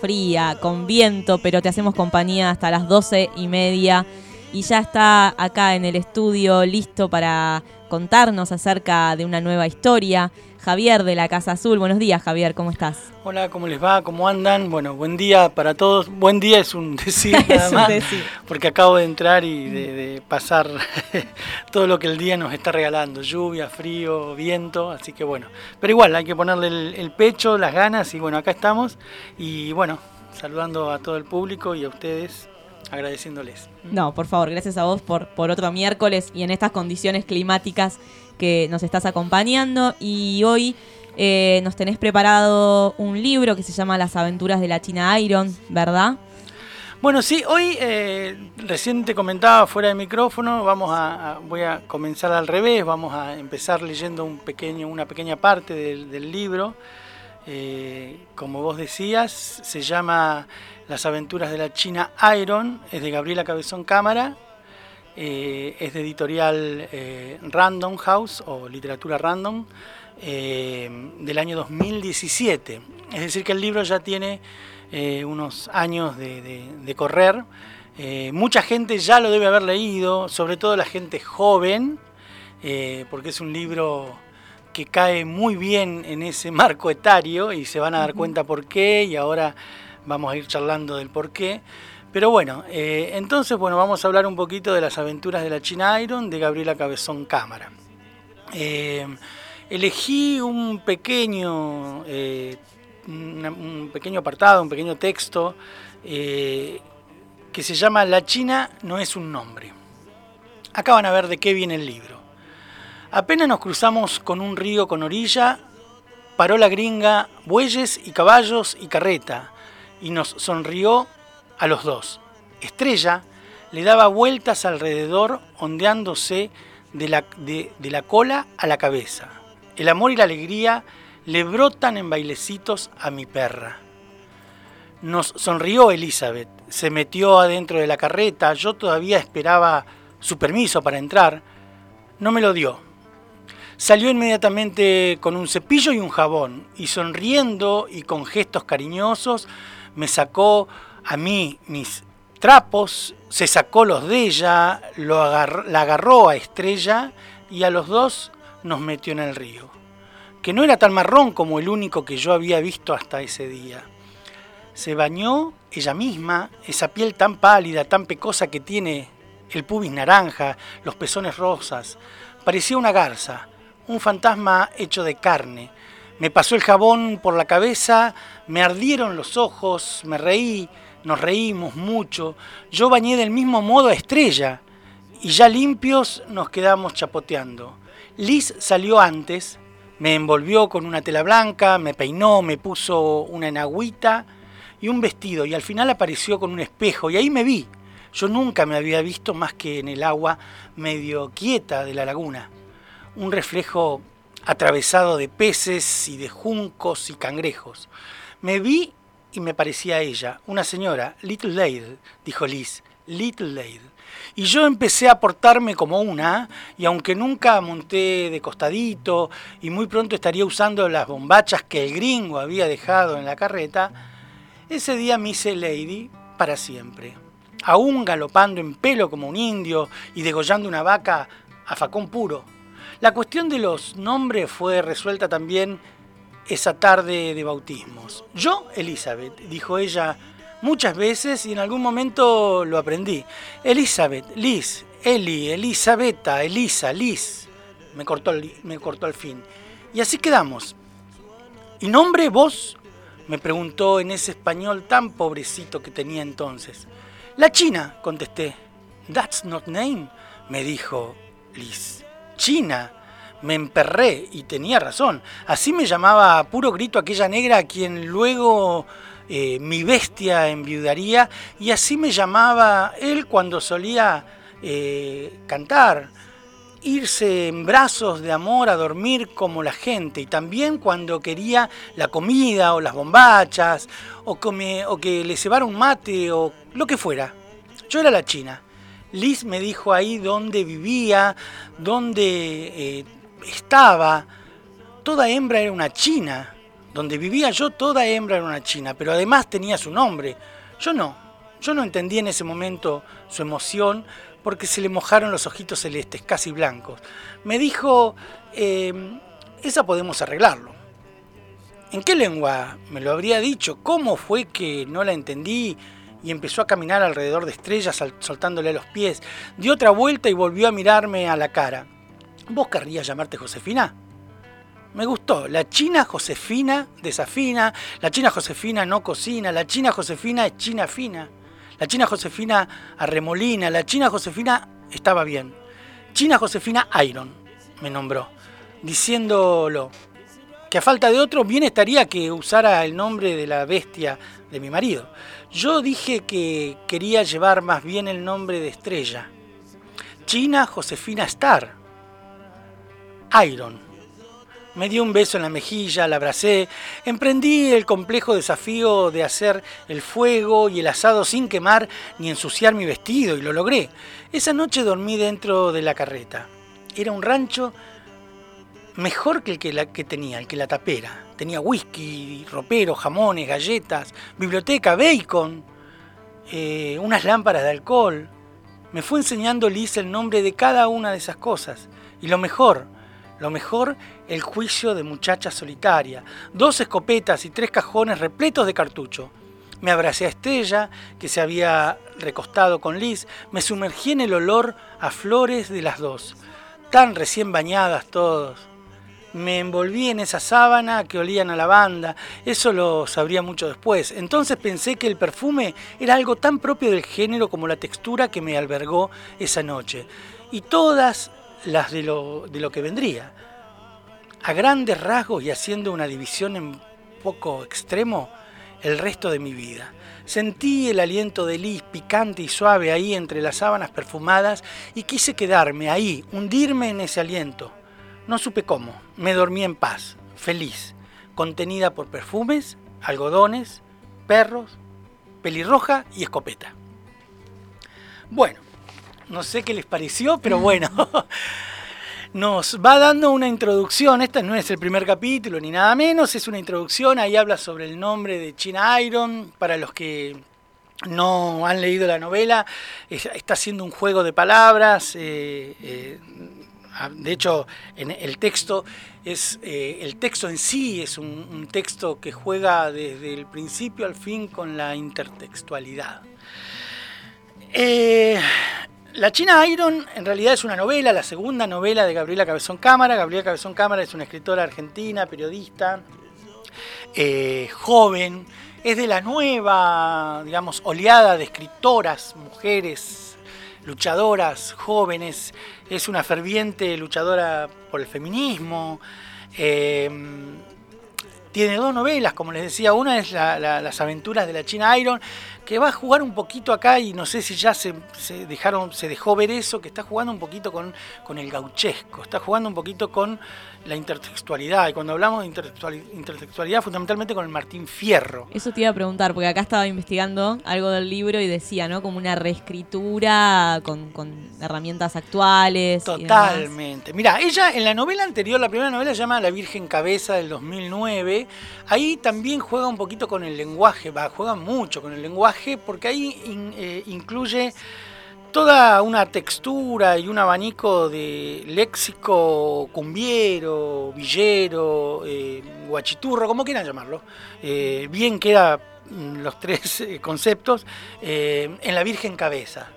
fría, con viento, pero te hacemos compañía hasta las doce y media. Y ya está acá en el estudio listo para contarnos acerca de una nueva historia. Javier de la Casa Azul. Buenos días, Javier, ¿cómo estás? Hola, ¿cómo les va? ¿Cómo andan? Bueno, buen día para todos. Buen día es un decir nada más, porque acabo de entrar y de, pasar todo lo que el día nos está regalando, lluvia, frío, viento, así que bueno, pero igual hay que ponerle el, pecho, las ganas y bueno, acá estamos y bueno, saludando a todo el público y a ustedes agradeciéndoles. No, por favor, gracias a vos por, por otro miércoles y en estas condiciones climáticas que nos estás acompañando y hoy eh, nos tenés preparado un libro que se llama Las aventuras de la China Iron, ¿verdad? Bueno, sí, hoy eh, recién te comentaba fuera de micrófono, vamos a, voy a comenzar al revés, vamos a empezar leyendo un pequeño, una pequeña parte del, libro. Eh, como vos decías, se llama Las aventuras de la China Iron, es de Gabriela Cabezón Cámara eh, es de editorial eh, Random House o Literatura Random eh, del año 2017. Es decir, que el libro ya tiene unos años de, correr. mucha gente ya lo debe haber leído, sobre todo la gente joven, porque es un libro que cae muy bien en ese marco etario y se van a dar cuenta por qué y ahora vamos a ir charlando del por qué. Pero bueno, eh, entonces bueno, vamos a hablar un poquito de las aventuras de la China Iron de Gabriela Cabezón Cámara. Eh, elegí un pequeño, eh, un pequeño apartado, un pequeño texto que se llama La China no es un nombre. Acá van a ver de qué viene el libro. Apenas nos cruzamos con un río con orilla, paró la gringa, bueyes y caballos y carreta, y nos sonrió a los dos. Estrella le daba vueltas alrededor, ondeándose de la, de, la cola a la cabeza. El amor y la alegría le brotan en bailecitos a mi perra. Nos sonrió Elizabeth, se metió adentro de la carreta, yo todavía esperaba su permiso para entrar, no me lo dio. Salió inmediatamente con un cepillo y un jabón, y sonriendo y con gestos cariñosos me sacó a mí mis trapos, se sacó los de ella, lo la agarró a Estrella y a los dos nos metió en el río, que no era tan marrón como el único que yo había visto hasta ese día. Se bañó ella misma, esa piel tan pálida, tan pecosa que tiene el pubis naranja, los pezones rosas, parecía una garza, un fantasma hecho de carne. Me pasó el jabón por la cabeza, me ardieron los ojos, me reí, nos reímos mucho. Yo bañé del mismo modo a Estrella y ya limpios nos quedamos chapoteando. Liz salió antes, me envolvió con una tela blanca, me peinó, me puso una enagüita y un vestido y al final apareció con un espejo y ahí me vi. Yo nunca me había visto más que en el agua medio quieta de la laguna. Un reflejo atravesado de peces y de juncos y cangrejos. Me vi y me parecía a ella, una señora, Little Lady, dijo Liz, Little Lady. Y yo empecé a portarme como una, y aunque nunca monté de costadito, y muy pronto estaría usando las bombachas que el gringo había dejado en la carreta, ese día me hice Lady para siempre. Aún galopando en pelo como un indio y degollando una vaca a facón puro. La cuestión de los nombres fue resuelta también esa tarde de bautismos. Yo, Elizabeth, dijo ella muchas veces y en algún momento lo aprendí. Elizabeth, Liz, Eli, Elizabeta, Elisa, Liz. Me cortó, me cortó al fin. Y así quedamos. ¿Y nombre vos? me preguntó en ese español tan pobrecito que tenía entonces. La China, contesté. That's not name, me dijo Liz. China. Me emperré y tenía razón. Así me llamaba a puro grito aquella negra a quien luego eh, mi bestia enviudaría y así me llamaba él cuando solía eh, cantar, irse en brazos de amor a dormir como la gente y también cuando quería la comida o las bombachas o, o que le cebara un mate o lo que fuera. Yo era la china. Liz me dijo ahí dónde vivía, dónde... Eh, estaba, toda hembra era una china, Donde vivía yo, toda hembra era una china, pero además tenía su nombre. Yo no. Yo no entendí en ese momento su emoción porque se le mojaron los ojitos celestes, casi blancos. Me dijo, em, esa podemos arreglarlo. ¿En qué lengua me lo habría dicho? ¿Cómo fue que no la entendí? Y empezó a caminar alrededor de estrellas, soltándole los pies. Dio otra vuelta y volvió a mirarme a la cara. ¿Vos querrías llamarte Josefina? Me gustó. La China Josefina desafina, la China Josefina no cocina, la China Josefina es china fina, la China Josefina arremolina, la China Josefina estaba bien. China Josefina Iron me nombró, diciéndolo que a falta de otro bien estaría que usara el nombre de la bestia de mi marido. Yo dije que quería llevar más bien el nombre de estrella. China Josefina Star. Iron me dio un beso en la mejilla, la abracé, emprendí el complejo desafío de hacer el fuego y el asado sin quemar ni ensuciar mi vestido y lo logré. Esa noche dormí dentro de la carreta. Era un rancho mejor que el que, la, que tenía, el que la tapera. Tenía whisky, ropero, jamones, galletas, biblioteca, bacon, eh, unas lámparas de alcohol. Me fue enseñando Liz el nombre de cada una de esas cosas. Y lo mejor, lo mejor, el juicio de muchacha solitaria. Dos escopetas y tres cajones repletos de cartucho. Me abracé a Estella, que se había recostado con Liz. Me sumergí en el olor a flores de las dos. Tan recién bañadas todos. Me envolví en esa sábana que olían a lavanda. Eso lo sabría mucho después. Entonces pensé que el perfume era algo tan propio del género como la textura que me albergó esa noche. Y todas las de lo, de lo que vendría. A grandes rasgos y haciendo una división en poco extremo, el resto de mi vida. Sentí el aliento de Liz picante y suave ahí entre las sábanas perfumadas y quise quedarme ahí, hundirme en ese aliento. No supe cómo, me dormí en paz, feliz, contenida por perfumes, algodones, perros, pelirroja y escopeta. Bueno, no sé qué les pareció, pero bueno, nos va dando una introducción. Este no es el primer capítulo ni nada menos, es una introducción. Ahí habla sobre el nombre de China Iron. Para los que no han leído la novela, está haciendo un juego de palabras. Eh, eh, de hecho, en el texto es eh, el texto en sí es un, un, texto que juega desde el principio al fin con la intertextualidad. La China Iron en realidad es una novela, la segunda novela de Gabriela Cabezón Cámara. Gabriela Cabezón Cámara es una escritora argentina, periodista, eh, joven, es de la nueva, digamos, oleada de escritoras, mujeres, luchadoras, jóvenes, es una ferviente luchadora por el feminismo. Eh, tiene dos novelas, como les decía, una es Las aventuras de la China Iron, que va a jugar un poquito acá y no sé si ya se, dejaron, se dejó ver eso, que está jugando un poquito con, con el gauchesco, está jugando un poquito con la intertextualidad. Y cuando hablamos de intertextualidad, fundamentalmente con el Martín Fierro. Eso te iba a preguntar, porque acá estaba investigando algo del libro y decía, ¿no? Como una reescritura con, herramientas actuales. Totalmente. Mira, ella en la novela anterior, la primera novela se llama La Virgen Cabeza del 2009, ahí también juega un poquito con el lenguaje, va, juega mucho con el lenguaje, porque ahí eh, incluye toda una textura y un abanico de léxico cumbiero, villero, eh, guachiturro, como quieran llamarlo. Eh, bien queda mm, los tres eh, conceptos en la Virgen Cabeza.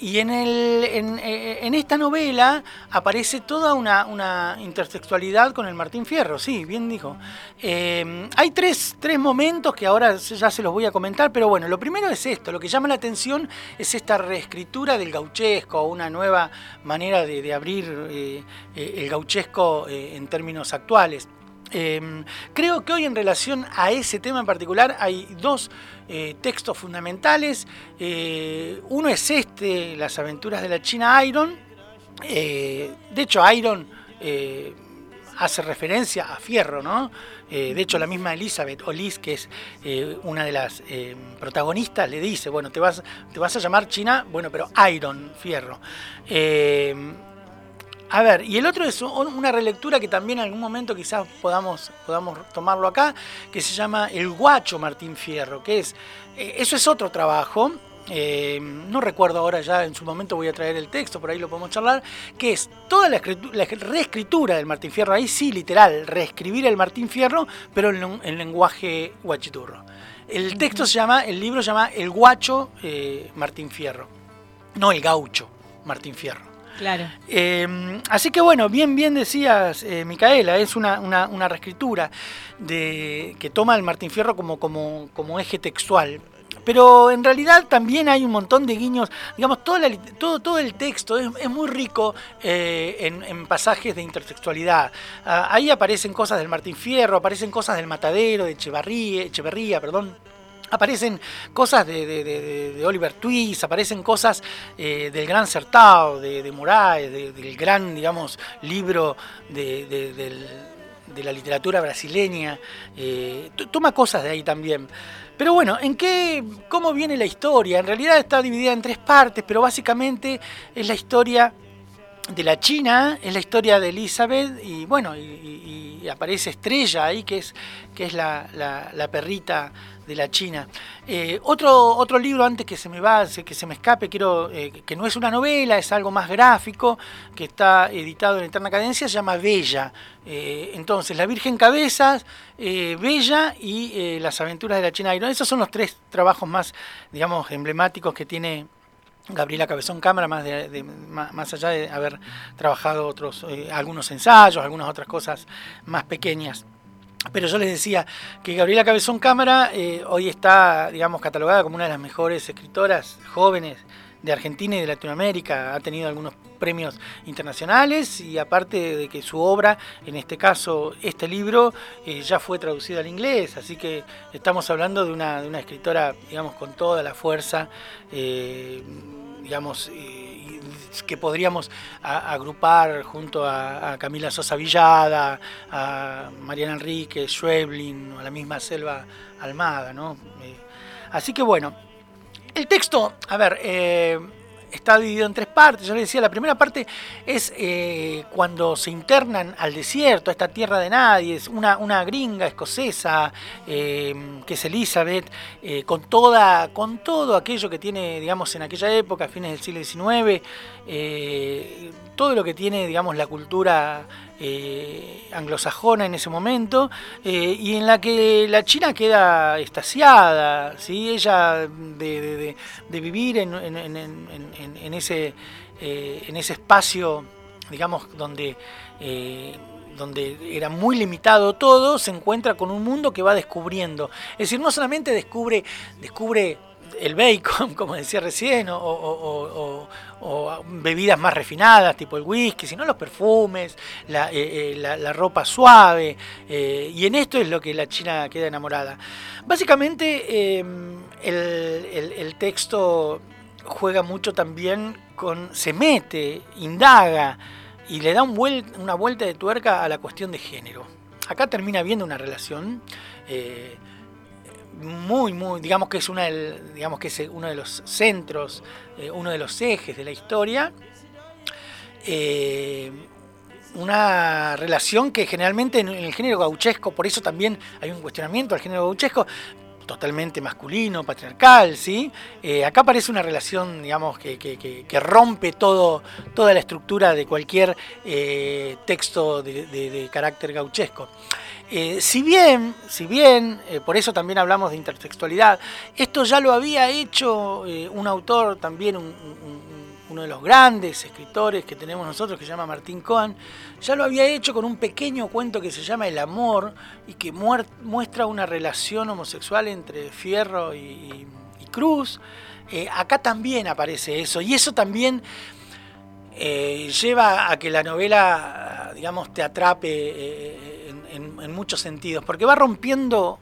Y en, el, eh, en, esta novela aparece toda una, una, intertextualidad con el Martín Fierro, sí, bien dijo. Eh, hay tres, tres, momentos que ahora ya se los voy a comentar, pero bueno, lo primero es esto, lo que llama la atención es esta reescritura del gauchesco, una nueva manera de, abrir eh, el gauchesco en términos actuales. Em, creo que hoy en relación a ese tema en particular hay dos eh, textos fundamentales. Eh, uno es este, Las aventuras de la China Iron. Eh, de hecho, Iron hace referencia a Fierro, ¿no? de hecho, la misma Elizabeth Olis, que es una de las protagonistas, le dice, bueno, te vas, te vas a llamar China, bueno, pero Iron, Fierro. A ver, y el otro es una relectura que también en algún momento quizás podamos, podamos tomarlo acá, que se llama El Guacho Martín Fierro, que es, eh, eso es otro trabajo, eh, no recuerdo ahora ya, en su momento voy a traer el texto, por ahí lo podemos charlar, que es toda la, reescritura del Martín Fierro, ahí sí, literal, reescribir el Martín Fierro, pero en, lenguaje guachiturro. El texto se llama, el libro se llama El Guacho eh, Martín Fierro, no el Gaucho Martín Fierro. Claro. Em, así que bueno, bien, bien decías, eh, Micaela, es una, una, reescritura de, que toma el Martín Fierro como, como, como eje textual. Pero en realidad también hay un montón de guiños, digamos, todo, todo, todo el texto es, muy rico eh, en, pasajes de intertextualidad. Ah, ahí aparecen cosas del Martín Fierro, aparecen cosas del Matadero, de Echevarría, Echeverría, perdón aparecen cosas de, Oliver Twist, aparecen cosas eh, del Gran Certao, de, de Moraes, del gran, digamos, libro de, la literatura brasileña. Eh, toma cosas de ahí también. Pero bueno, ¿en qué, cómo viene la historia? En realidad está dividida en tres partes, pero básicamente es la historia de la China, es la historia de Elizabeth y bueno, y, aparece Estrella ahí, que es, que es la, la perrita de la China. Eh, otro, otro libro, antes que se me va, que se me escape, quiero, eh, que no es una novela, es algo más gráfico, que está editado en Eterna Cadencia, se llama Bella. Eh, entonces, La Virgen Cabezas, Bella y Las Aventuras de la China Iron. Esos son los tres trabajos más, digamos, emblemáticos que tiene Gabriela Cabezón Cámara, más, de, más, allá de haber trabajado otros, algunos ensayos, algunas otras cosas más pequeñas. Pero yo les decía que Gabriela Cabezón Cámara eh, hoy está, digamos, catalogada como una de las mejores escritoras jóvenes de Argentina y de Latinoamérica. Ha tenido algunos premios internacionales y aparte de que su obra, en este caso este libro, eh, ya fue traducido al inglés. Así que estamos hablando de una, de una escritora, digamos, con toda la fuerza, eh, digamos que podríamos agrupar junto a, Camila Sosa Villada, a Mariana Enrique, Schweblin, a la misma Selva Almada, ¿no? Eh, así que bueno, el texto, a ver, eh, está dividido en tres Yo les decía, la primera parte es eh, cuando se internan al desierto, a esta tierra de nadie, es una, una gringa escocesa, eh, que es Elizabeth, eh, con, toda, con todo aquello que tiene, digamos, en aquella época, a fines del siglo XIX, todo lo que tiene, digamos, la cultura anglosajona en ese momento, y en la que la China queda estasiada, ¿sí? ella de, vivir en, ese, eh, en ese espacio, digamos, donde donde era muy limitado todo, se encuentra con un mundo que va descubriendo. Es decir, no solamente descubre, descubre el bacon, como decía recién, o, bebidas más refinadas, tipo el whisky, sino los perfumes, la, eh, eh, ropa suave, eh, y en esto es lo que la China queda enamorada. Básicamente, em, el, texto juega mucho también con, se mete, indaga, y le da una vuelta de tuerca a la cuestión de género. Acá termina viendo una relación muy, muy, digamos que es una digamos que es uno de los centros, eh, uno de los ejes de la historia. Eh, una relación que generalmente en el género gauchesco, por eso también hay un cuestionamiento al género gauchesco, totalmente masculino, patriarcal, ¿sí? Eh, acá aparece una relación, digamos, que, que, rompe todo, toda la estructura de cualquier texto de, de carácter gauchesco. Eh, si bien, si bien, eh, por eso también hablamos de intertextualidad, esto ya lo había hecho eh, un autor también, uno de los grandes escritores que tenemos nosotros, que se llama Martín Cohen, ya lo había hecho con un pequeño cuento que se llama El amor y que muestra una relación homosexual entre Fierro y, Cruz. acá también aparece eso y eso también lleva a que la novela, digamos, te atrape en, muchos sentidos, porque va rompiendo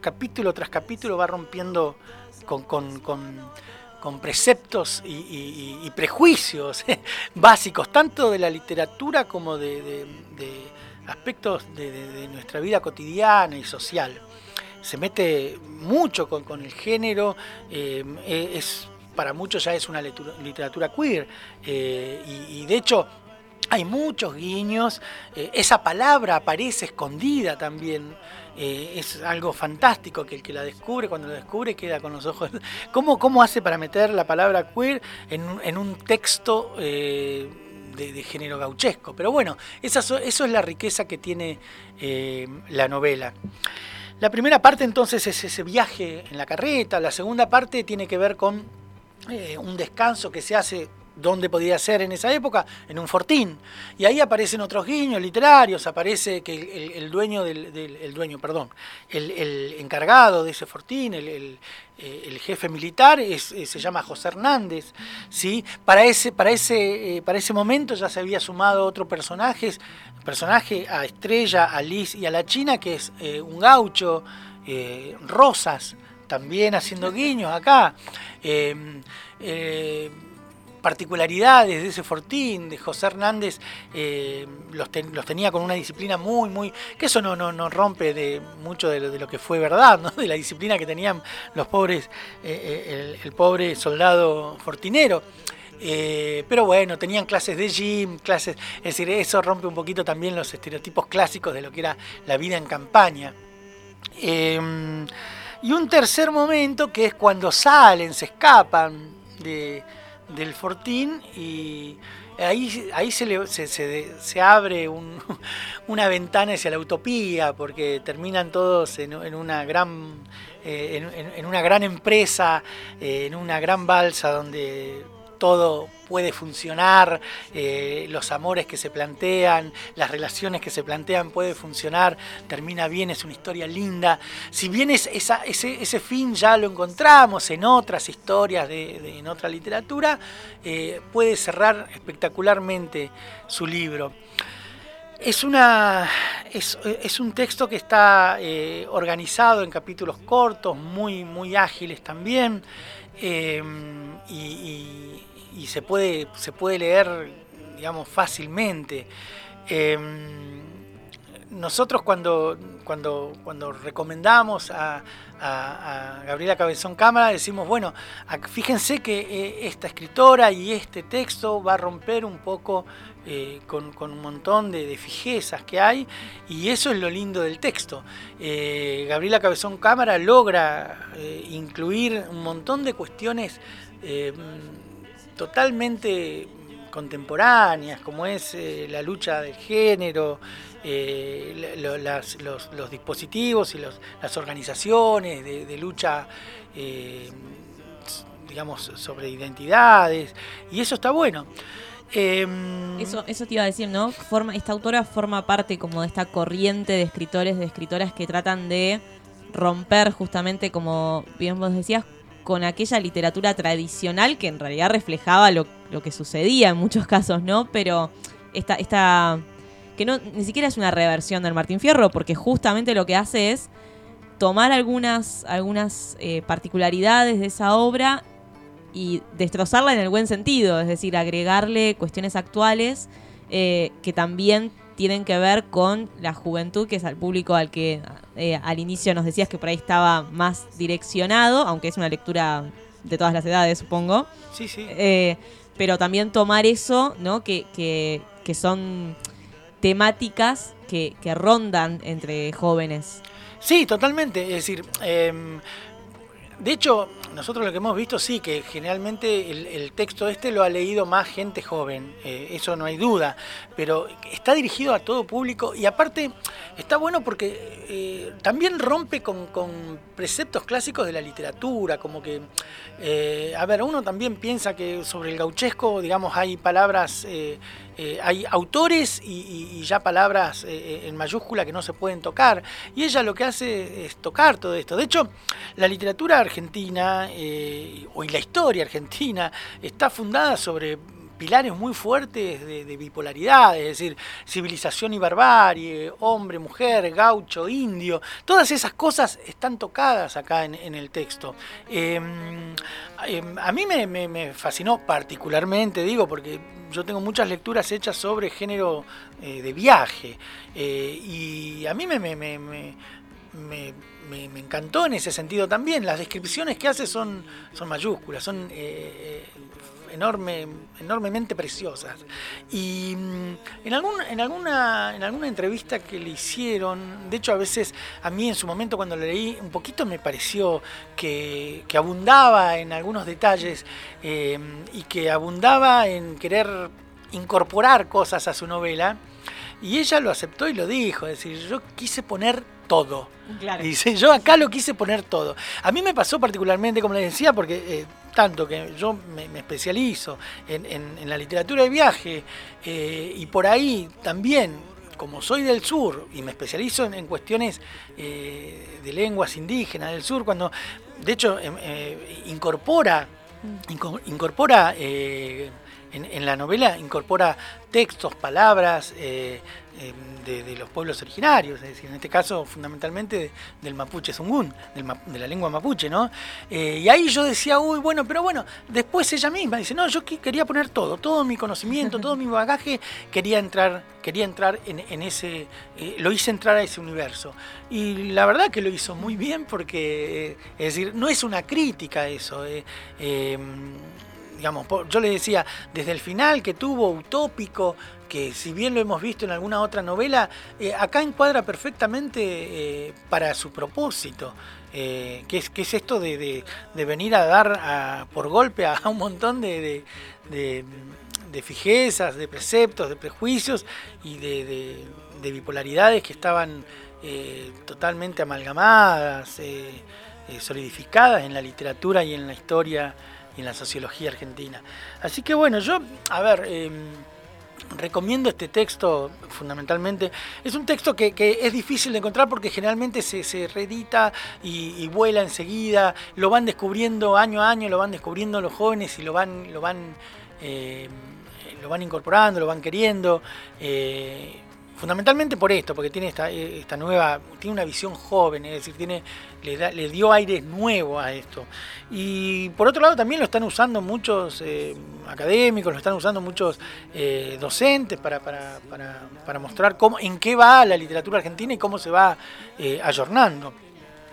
capítulo tras capítulo, va rompiendo con, preceptos y, prejuicios básicos, tanto de la literatura como de, aspectos de, nuestra vida cotidiana y social. Se mete mucho con, el género, eh, es, para muchos ya es una literatura queer, eh, y de hecho hay muchos guiños, eh, esa palabra aparece escondida también. Eh, es algo fantástico que el que la descubre, cuando lo descubre, queda con los ojos. ¿Cómo, cómo hace para meter la palabra queer en, un texto eh, de, género gauchesco? Pero bueno, esa, eso es la riqueza que tiene la novela. La primera parte entonces es ese viaje en la carreta, la segunda parte tiene que ver con un descanso que se hace dónde podía ser en esa época, en un fortín. Y ahí aparecen otros guiños literarios, aparece que el, dueño del, dueño, perdón, el, encargado de ese fortín, el, eh, jefe militar, es, se llama José Hernández. ¿sí? Para, ese, para, ese, eh, para ese momento ya se había sumado otro personaje, personaje a Estrella, a Liz y a la China, que es eh, un gaucho, Rosas, también haciendo guiños acá particularidades de ese Fortín, de José Hernández, eh, los, tenía con una disciplina muy, muy. que eso no, no, rompe de mucho de lo, que fue verdad, ¿no? de la disciplina que tenían los pobres, eh, eh, el, pobre soldado fortinero. pero bueno, tenían clases de gym, clases, es decir, eso rompe un poquito también los estereotipos clásicos de lo que era la vida en campaña. Em, y un tercer momento que es cuando salen, se escapan de, del Fortín y ahí, ahí se, se, se, abre una ventana hacia la utopía porque terminan todos en, una gran eh, en, una gran empresa, eh, en una gran balsa donde todo puede funcionar, eh, los amores que se plantean, las relaciones que se plantean puede funcionar, termina bien, es una historia linda. Si bien es ese, ese, fin ya lo encontramos en otras historias, de, en otra literatura, eh, puede cerrar espectacularmente su libro. Es, una, es, un texto que está eh, organizado en capítulos cortos, muy, muy ágiles también, y se puede, se puede leer, digamos, fácilmente. Em, nosotros cuando, cuando, cuando recomendamos a, Gabriela Cabezón Cámara decimos, bueno, fíjense que eh, esta escritora y este texto va a romper un poco eh, con, un montón de, fijezas que hay y eso es lo lindo del texto. Eh, Gabriela Cabezón Cámara logra incluir un montón de cuestiones totalmente contemporáneas, como es eh, la lucha del género, eh, los, dispositivos y las organizaciones de, lucha, eh, digamos, sobre identidades, y eso está bueno. Em, eso, eso te iba a decir, ¿no? Forma, esta autora forma parte como de esta corriente de escritores, de escritoras que tratan de romper justamente, como bien vos decías, con aquella literatura tradicional que en realidad reflejaba lo, que sucedía en muchos casos, ¿no? Pero esta, esta que no ni siquiera es una reversión del Martín Fierro, porque justamente lo que hace es tomar algunas, algunas eh, particularidades de esa obra y destrozarla en el buen sentido, es decir, agregarle cuestiones actuales eh, que también tienen que ver con la juventud, que es al público al que eh, al inicio nos decías que por ahí estaba más direccionado, aunque es una lectura de todas las edades, supongo. Sí, sí. Eh, pero también tomar eso, ¿no? Que, que, que son temáticas que, que, rondan entre jóvenes. Sí, totalmente. Es decir, em, de hecho, nosotros lo que hemos visto sí, que generalmente el, texto este lo ha leído más gente joven, eh, eso no hay duda, pero está dirigido a todo público y aparte está bueno porque eh, también rompe con, preceptos clásicos de la literatura, como que, eh, a ver, uno también piensa que sobre el gauchesco, digamos, hay palabras eh, hay autores y, ya palabras eh, eh, en mayúscula que no se pueden tocar. Y ella lo que hace es tocar todo esto. De hecho, la literatura argentina o la historia argentina está fundada sobre pilares muy fuertes de, bipolaridad, es decir, civilización y barbarie, hombre, mujer, gaucho, indio, todas esas cosas están tocadas acá en, el texto. Em, em, a mí me, fascinó particularmente, digo, porque yo tengo muchas lecturas hechas sobre género eh, de viaje, eh, y a mí me me, encantó en ese sentido también. Las descripciones que hace son, son mayúsculas, son eh, enorme, enormemente preciosas. Y mm, en, algún, en, alguna, en alguna entrevista que le hicieron, de hecho a veces a mí en su momento cuando le leí un poquito me pareció que, abundaba en algunos detalles eh, y que abundaba en querer incorporar cosas a su novela. Y ella lo aceptó y lo dijo, es decir, yo quise poner todo. Dice, yo acá lo quise poner todo. A mí me pasó particularmente, como les decía, porque eh, tanto que yo me, especializo en, la literatura de viaje eh, y por ahí también, como soy del sur y me especializo en, cuestiones eh, de lenguas indígenas del sur, cuando de hecho em, incorpora, mm. incorpora en, la novela incorpora textos, palabras eh, em, de, los pueblos originarios, es decir, en este caso fundamentalmente del mapuche zungún, de la lengua mapuche, ¿no? Eh, y ahí yo decía, uy, bueno, pero bueno, después ella misma dice, no, yo quería poner todo, todo mi conocimiento, todo mi bagaje, quería entrar, quería entrar en, ese, eh, lo hice entrar a ese universo. Y la verdad que lo hizo muy bien porque, es decir, no es una crítica eso. Yo le decía, desde el final que tuvo utópico, que si bien lo hemos visto en alguna otra novela, eh, acá encuadra perfectamente eh, para su propósito. Eh, que, es, que es esto de, venir a dar por golpe a, un montón de, de, fijezas, de preceptos, de prejuicios y de, bipolaridades que estaban totalmente amalgamadas, solidificadas en la literatura y en la historia y en la sociología argentina. Así que bueno, yo, a ver, em, recomiendo este texto fundamentalmente. Es un texto que, es difícil de encontrar porque generalmente se, se reedita y, vuela enseguida, lo van descubriendo año a año, lo van descubriendo los jóvenes y lo van, lo van, em, lo van incorporando, lo van queriendo. Eh, fundamentalmente por esto, porque tiene esta, esta nueva, tiene una visión joven, es decir, tiene, le dio aire nuevo a esto. Y por otro lado también lo están usando muchos eh, académicos, lo están usando muchos eh, docentes para, para, para, para, mostrar cómo, en qué va la literatura argentina y cómo se va eh, ayornando.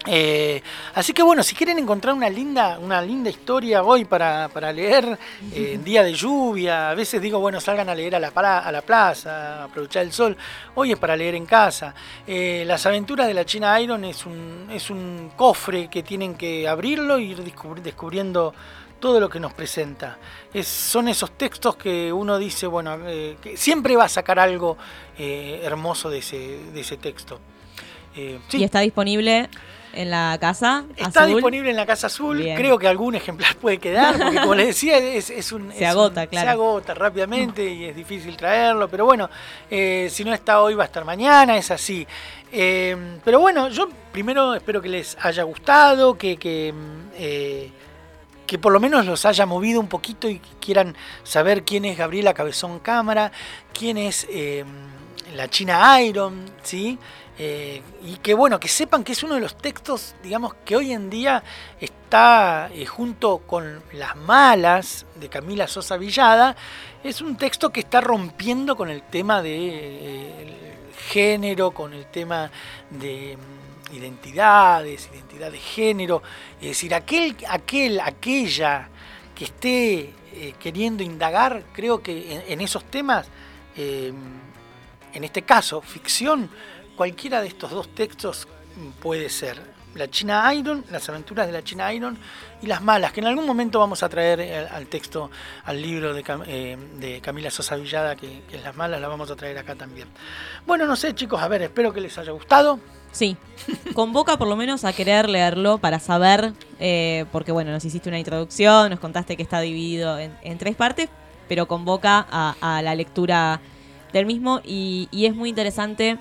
Eh, así que bueno, si quieren encontrar una linda, una linda historia hoy para, leer eh, día de lluvia, a veces digo, bueno, salgan a leer a la, a la plaza, aprovechar el sol, hoy es para leer en casa. Eh, Las aventuras de la China Iron es un, es un cofre que tienen que abrirlo y ir descubriendo todo lo que nos presenta. Es, son esos textos que uno dice, bueno, que siempre va a sacar algo hermoso de ese, de ese texto. Y está disponible en la casa Está disponible en la casa azul. Creo que algún ejemplar puede quedar, porque como les decía, es, un. Se agota, claro. Se agota rápidamente y es difícil traerlo. Pero bueno, eh, si no está hoy, va a estar mañana, es así. Eh, pero bueno, yo primero espero que les haya gustado, que. que eh, que por lo menos los haya movido un poquito y quieran saber quién es Gabriela Cabezón Cámara, quién es la China Iron, ¿sí? Eh, y que bueno, que sepan que es uno de los textos, digamos, que hoy en día está eh, junto con Las Malas de Camila Sosa Villada, es un texto que está rompiendo con el tema de eh, género, con el tema de mm, identidades, identidad de género, es decir, aquel, aquel, aquella que esté queriendo indagar, creo que en esos temas, en este caso, ficción, cualquiera de estos dos textos puede ser. La China Iron, las aventuras de la China Iron y las malas, que en algún momento vamos a traer eh, al texto, al libro de, eh, Camila Sosa Villada, que, es Las malas, la vamos a traer acá también. Bueno, no sé chicos, a ver, espero que les haya gustado. Sí, convoca por lo menos a querer leerlo para saber, eh, porque bueno, nos hiciste una introducción, nos contaste que está dividido en, tres partes, pero convoca a, la lectura del mismo y es muy interesante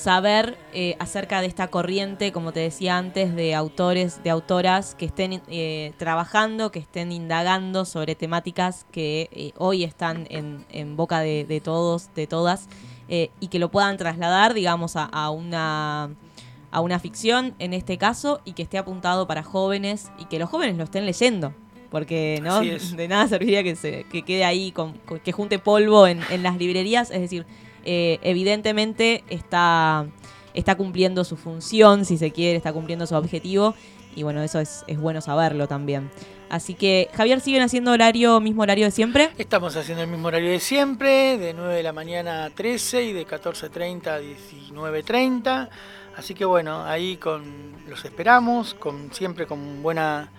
saber eh, acerca de esta corriente, como te decía antes, de autores, de autoras que estén eh, trabajando, que estén indagando sobre temáticas que eh, hoy están en, boca de, todos, de todas, y que lo puedan trasladar, digamos, a, una a una ficción en este caso y que esté apuntado para jóvenes y que los jóvenes lo estén leyendo porque no de nada serviría que se que quede ahí con, que junte polvo en, en las librerías es decir eh, evidentemente está, está cumpliendo su función, si se quiere, está cumpliendo su objetivo. Y bueno, eso es, es bueno saberlo también. Así que, Javier, ¿siguen haciendo horario, mismo horario de siempre? Estamos haciendo el mismo horario de siempre, de 9 de la mañana a 13 y de 14.30 a 19.30. Así que bueno, ahí con los esperamos, con siempre con buena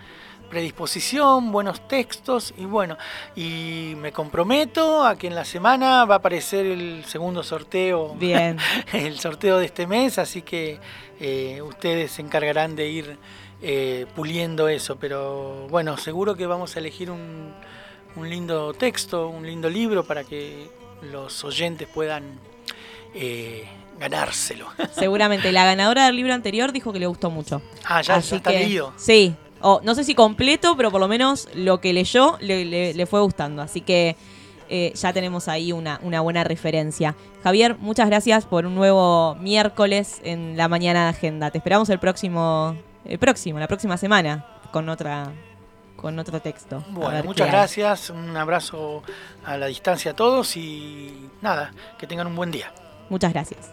predisposición, buenos textos y bueno, y me comprometo a que en la semana va a aparecer el segundo sorteo, Bien. el sorteo de este mes, así que eh, ustedes se encargarán de ir eh, puliendo eso, pero bueno, seguro que vamos a elegir un, un lindo texto, un lindo libro para que los oyentes puedan eh, ganárselo. Seguramente. La ganadora del libro anterior dijo que le gustó mucho. Ah, ya, Así ya está que- leído. Sí. O no sé si completo, pero por lo menos lo que leyó le, le- le fue gustando. Así que eh, ya tenemos ahí una, una buena referencia. Javier, muchas gracias por un nuevo miércoles en la mañana de agenda. Te esperamos el próximo, el próximo, la próxima semana con otra, con otro texto. Bueno, muchas gracias, un abrazo a la distancia a todos y nada, que tengan un buen día. Muchas gracias.